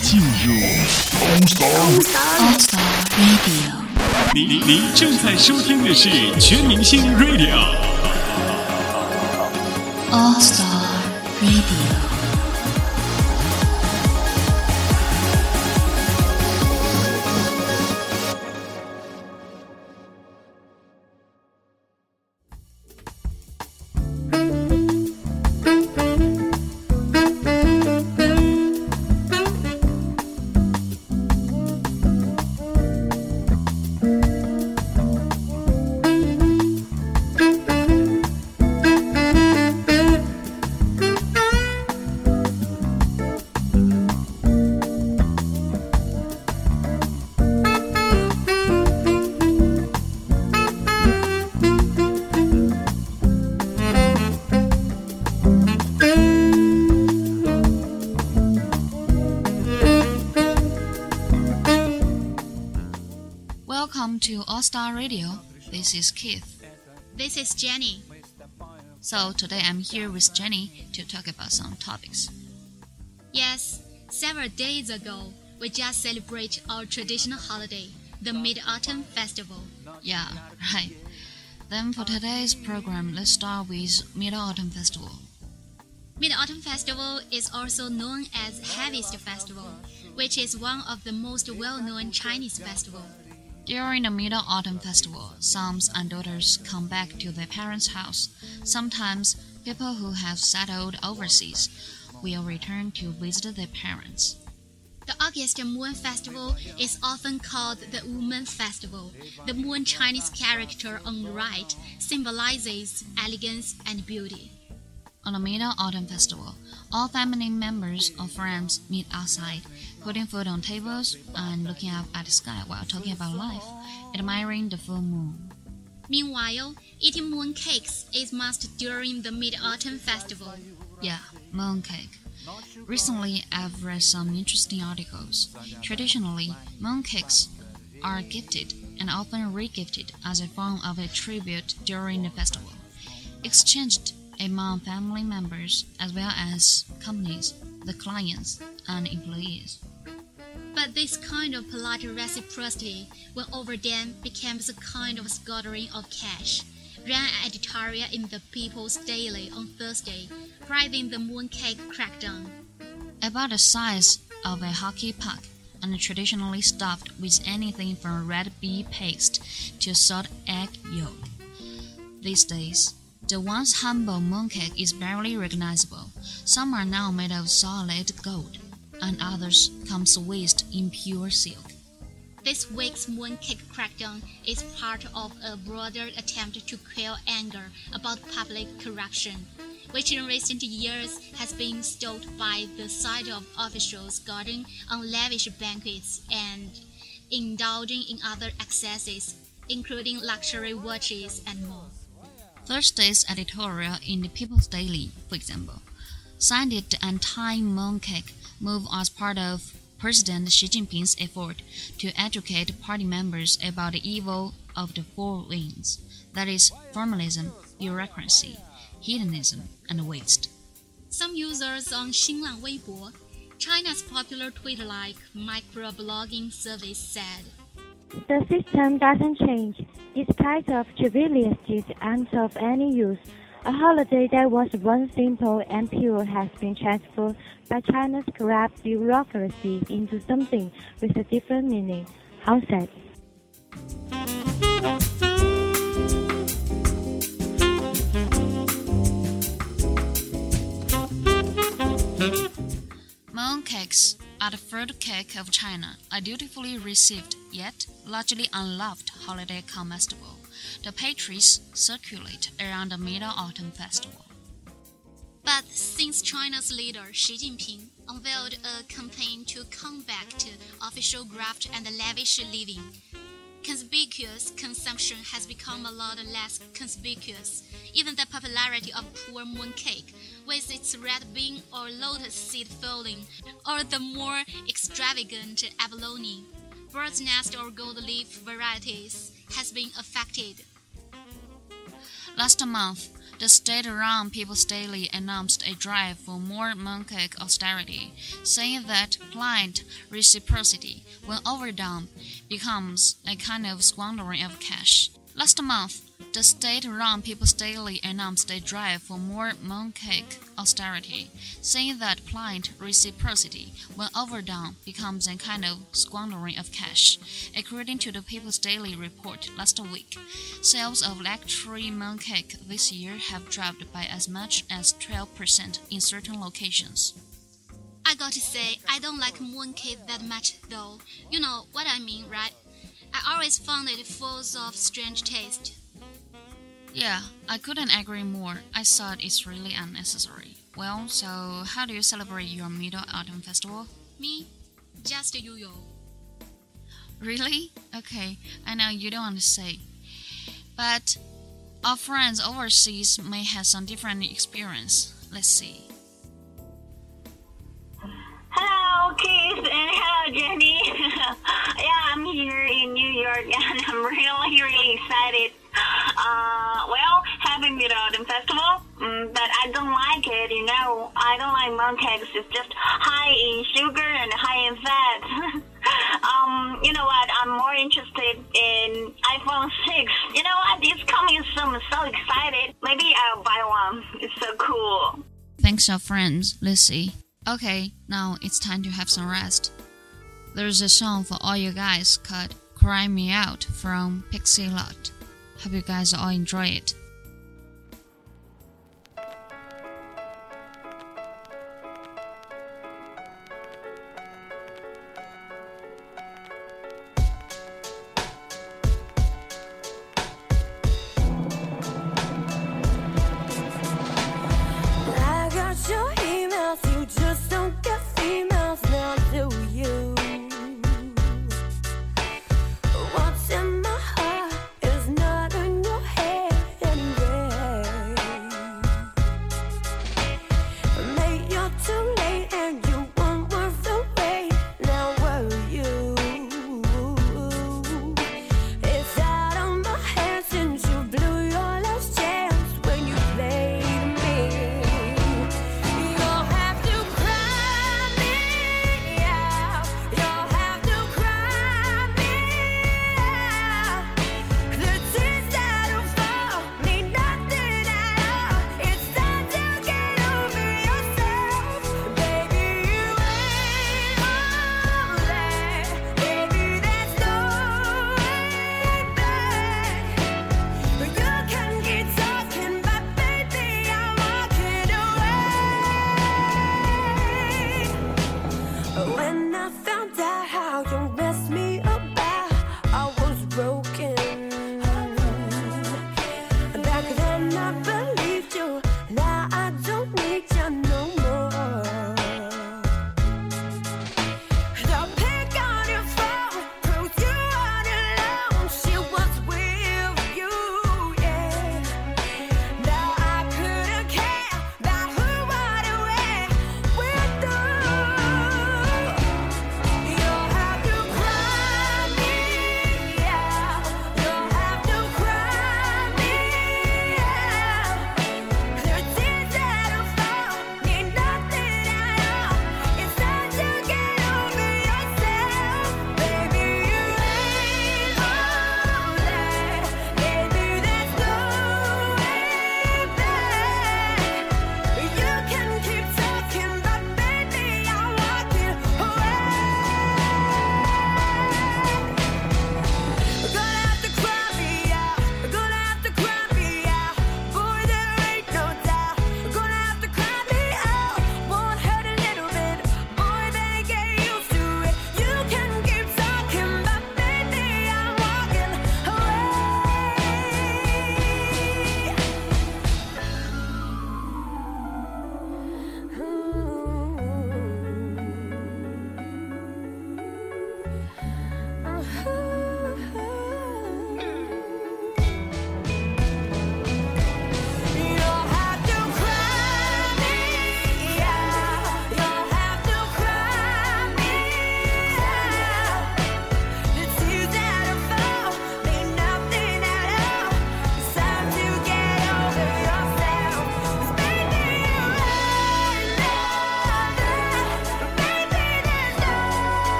进入 All Star Radio。您您正在收听的是全明星 Radio。All Star Radio。Star Radio. This is Keith. This is Jenny. So today I'm here with Jenny to talk about some topics. Yes, several days ago, we just celebrated our traditional holiday, the Mid Autumn Festival. Yeah, right. Then for today's program, let's start with Mid Autumn Festival. Mid Autumn Festival is also known as Harvest Festival, which is one of the most well known Chinese festivals. During the Mid Autumn Festival, sons and daughters come back to their parents' house. Sometimes, people who have settled overseas will return to visit their parents. The August Moon Festival is often called the Woman Festival. The moon Chinese character on the right symbolizes elegance and beauty. On the Mid Autumn Festival, all family members or friends meet outside, putting food on tables and looking up at the sky while talking about life, admiring the full moon. Meanwhile, eating moon cakes is must during the Mid Autumn Festival. Yeah, moon cake. Recently, I've read some interesting articles. Traditionally, moon cakes are gifted and often regifted as a form of a tribute during the festival, exchanged among family members as well as companies, the clients, and employees. But this kind of polite reciprocity, when overdone, becomes a kind of scattering of cash. Ran an editorial in the People's Daily on Thursday, praising the mooncake crackdown. About the size of a hockey puck and traditionally stuffed with anything from red bee paste to salt egg yolk. These days, the once humble mooncake is barely recognizable. Some are now made of solid gold, and others come swathed in pure silk. This week's mooncake crackdown is part of a broader attempt to quell anger about public corruption, which in recent years has been stoked by the sight of officials guarding on lavish banquets and indulging in other excesses, including luxury watches and more. Thursday's editorial in the People's Daily, for example, cited the anti-mooncake move as part of President Xi Jinping's effort to educate party members about the evil of the four winds that is, formalism, bureaucracy, hedonism, and waste. Some users on Xinlang Weibo, China's popular Twitter-like microblogging service, said, The system doesn't change, despite of trivialities and of any use. A holiday that was once simple and pure has been transformed by China's corrupt bureaucracy into something with a different meaning. How sad. Mooncakes are the fruit cake of China, a dutifully received yet largely unloved holiday comestible. The pastries circulate around the Mid Autumn Festival. But since China's leader Xi Jinping unveiled a campaign to combat official graft and lavish living, conspicuous consumption has become a lot less conspicuous. Even the popularity of poor mooncake, with its red bean or lotus seed filling, or the more extravagant abalone, bird's nest or gold leaf varieties, has been affected. Last month, the state-run People's Daily announced a drive for more mooncake austerity, saying that blind reciprocity, when overdone, becomes a kind of squandering of cash. Last month, the state-run People's Daily announced a drive for more mooncake austerity, saying that blind reciprocity, when overdone, becomes a kind of squandering of cash. According to the People's Daily report last week, sales of luxury mooncake this year have dropped by as much as 12% in certain locations. I got to say, I don't like mooncake that much though. You know what I mean, right? I always found it full of strange taste. Yeah, I couldn't agree more. I thought it's really unnecessary. Well, so how do you celebrate your Middle Autumn Festival? Me, just a yo-yo. Really? Okay, I know you don't want to say. But our friends overseas may have some different experience. Let's see. Hello, Keith, and hello, Jenny. yeah, I'm here in New York, and I'm really, really excited. Uh, well, happy Mid Autumn Festival, mm, but I don't like it. You know, I don't like mooncakes. It's just high in sugar and high in fat. um, you know what? I'm more interested in iPhone 6. You know what? It's coming soon. I'm so excited. Maybe I'll buy one. It's so cool. Thanks, our friends. Let's. Okay, now it's time to have some rest. There's a song for all you guys called Cry Me Out from Pixie Lott. Hope you guys all enjoy it.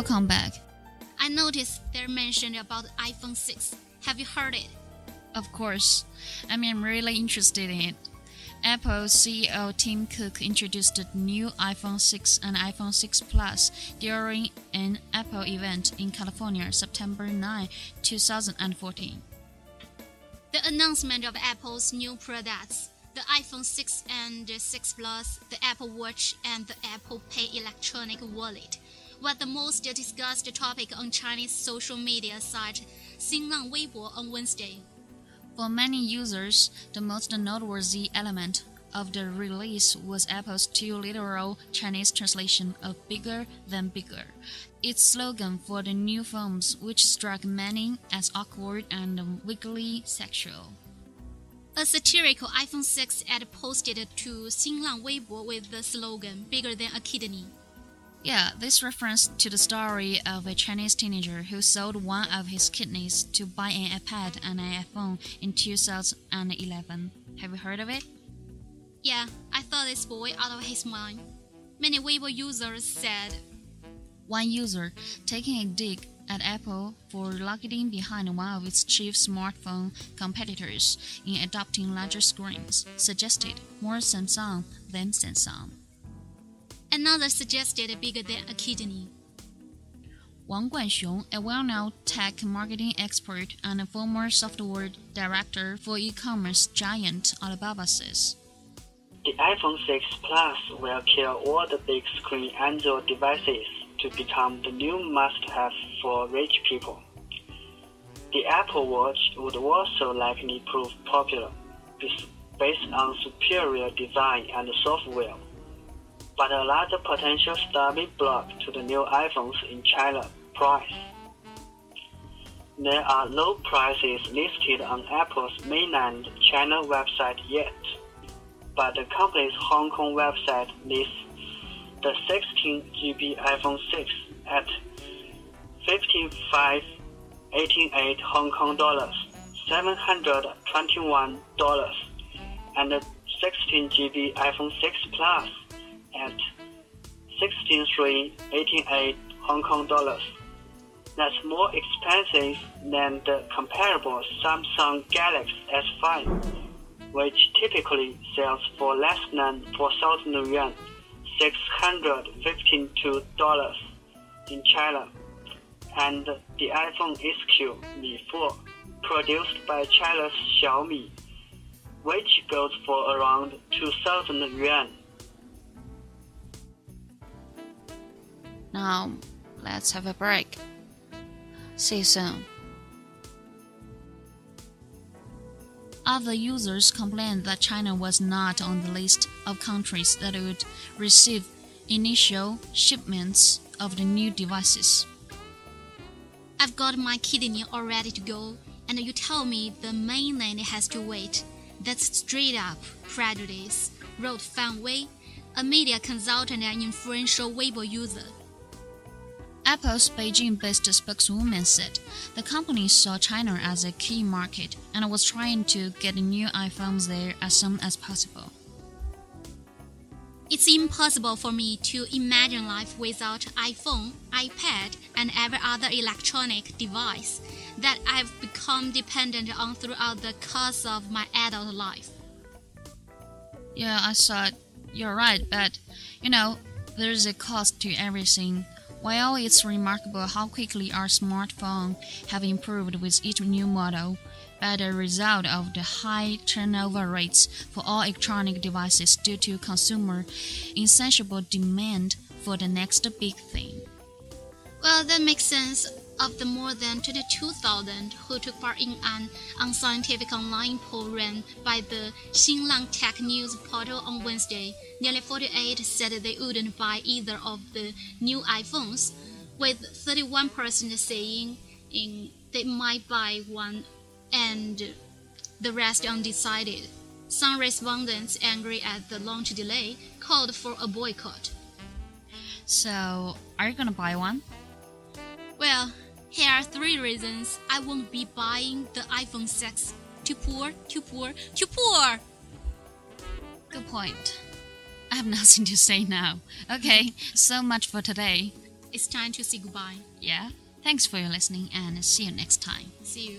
Welcome back. I noticed they're mentioned about iPhone 6. Have you heard it? Of course, I mean, I'm really interested in it. Apple CEO Tim Cook introduced the new iPhone 6 and iPhone 6 Plus during an Apple event in California, September 9, 2014. The announcement of Apple's new products, the iPhone 6 and 6 Plus, the Apple Watch, and the Apple Pay electronic wallet, were the most discussed topic on Chinese social media site Xinlang Weibo on Wednesday. For many users, the most noteworthy element of the release was Apple's two literal Chinese translation of bigger than bigger. Its slogan for the new phones, which struck many as awkward and weakly sexual. A satirical iPhone 6 ad posted to Xinlang Weibo with the slogan bigger than a kidney. Yeah, this reference to the story of a Chinese teenager who sold one of his kidneys to buy an iPad and an iPhone in 2011. Have you heard of it? Yeah, I thought this boy out of his mind. Many Weibo users said, One user, taking a dig at Apple for lagging behind one of its chief smartphone competitors in adopting larger screens, suggested more Samsung than Samsung. Another suggested bigger than a kidney. Wang Guanxiong, a well-known tech marketing expert and a former software director for e-commerce giant Alibaba says, The iPhone 6 Plus will kill all the big screen Android devices to become the new must-have for rich people. The Apple Watch would also likely prove popular based on superior design and software. But a larger potential stumbling block to the new iPhones in China price. There are no prices listed on Apple's mainland China website yet but the company's Hong Kong website lists the 16 GB iPhone 6 at 55.88 Hong Kong dollars, 721 dollars, and the 16 GB iPhone 6 Plus at 16.388 Hong Kong dollars. That's more expensive than the comparable Samsung Galaxy S5 which typically sells for less than 4,000 yuan, $652 in China, and the iPhone SQ Mi 4, produced by China's Xiaomi, which goes for around 2,000 yuan. Now, let's have a break. See you soon. Other users complained that China was not on the list of countries that would receive initial shipments of the new devices. I've got my kidney all ready to go, and you tell me the mainland has to wait. That's straight up prejudice, wrote Fan Wei, a media consultant and influential Weibo user. Apple's Beijing based spokeswoman said the company saw China as a key market and was trying to get new iPhones there as soon as possible. It's impossible for me to imagine life without iPhone, iPad, and every other electronic device that I've become dependent on throughout the course of my adult life. Yeah, I thought you're right, but you know, there's a cost to everything. While it's remarkable how quickly our smartphones have improved with each new model, as a result of the high turnover rates for all electronic devices due to consumer insatiable demand for the next big thing. Well, that makes sense of the more than 22,000 who took part in an unscientific online poll run by the Xinlang Tech News portal on Wednesday. Nearly 48 said they wouldn't buy either of the new iPhones, with 31% saying in, they might buy one and the rest undecided. Some respondents, angry at the launch delay, called for a boycott. So, are you gonna buy one? Well, here are three reasons I won't be buying the iPhone 6. Too poor, too poor, too poor! Good point. I have nothing to say now. Okay, so much for today. It's time to say goodbye. Yeah? Thanks for your listening and see you next time. See you.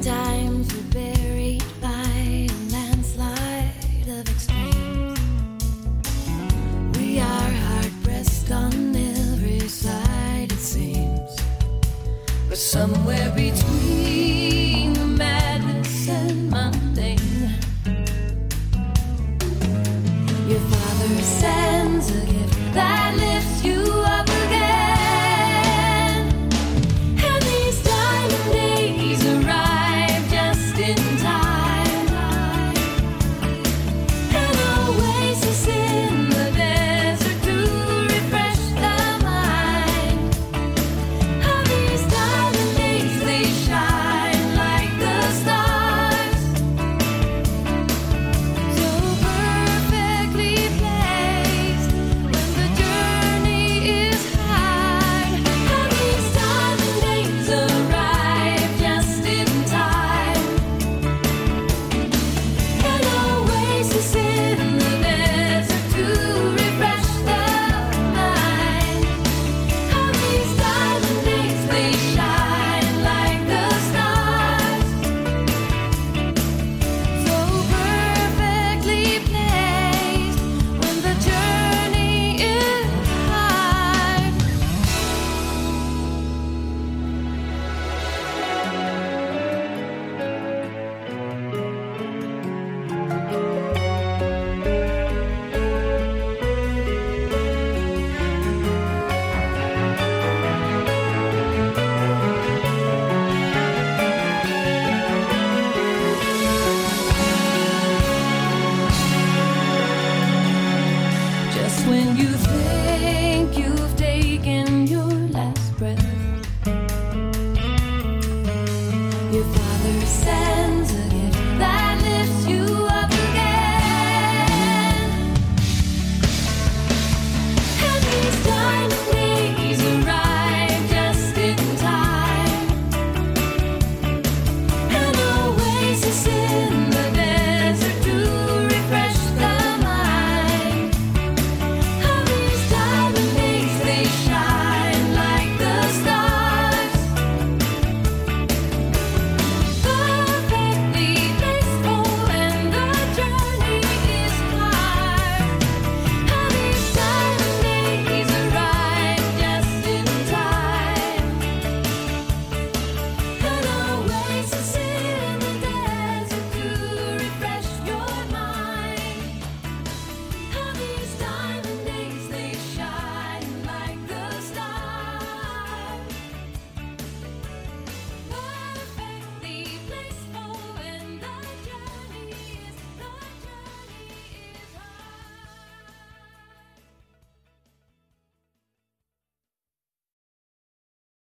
Sometimes we're buried by a landslide of extremes. We are hard pressed on every side, it seems. But somewhere between.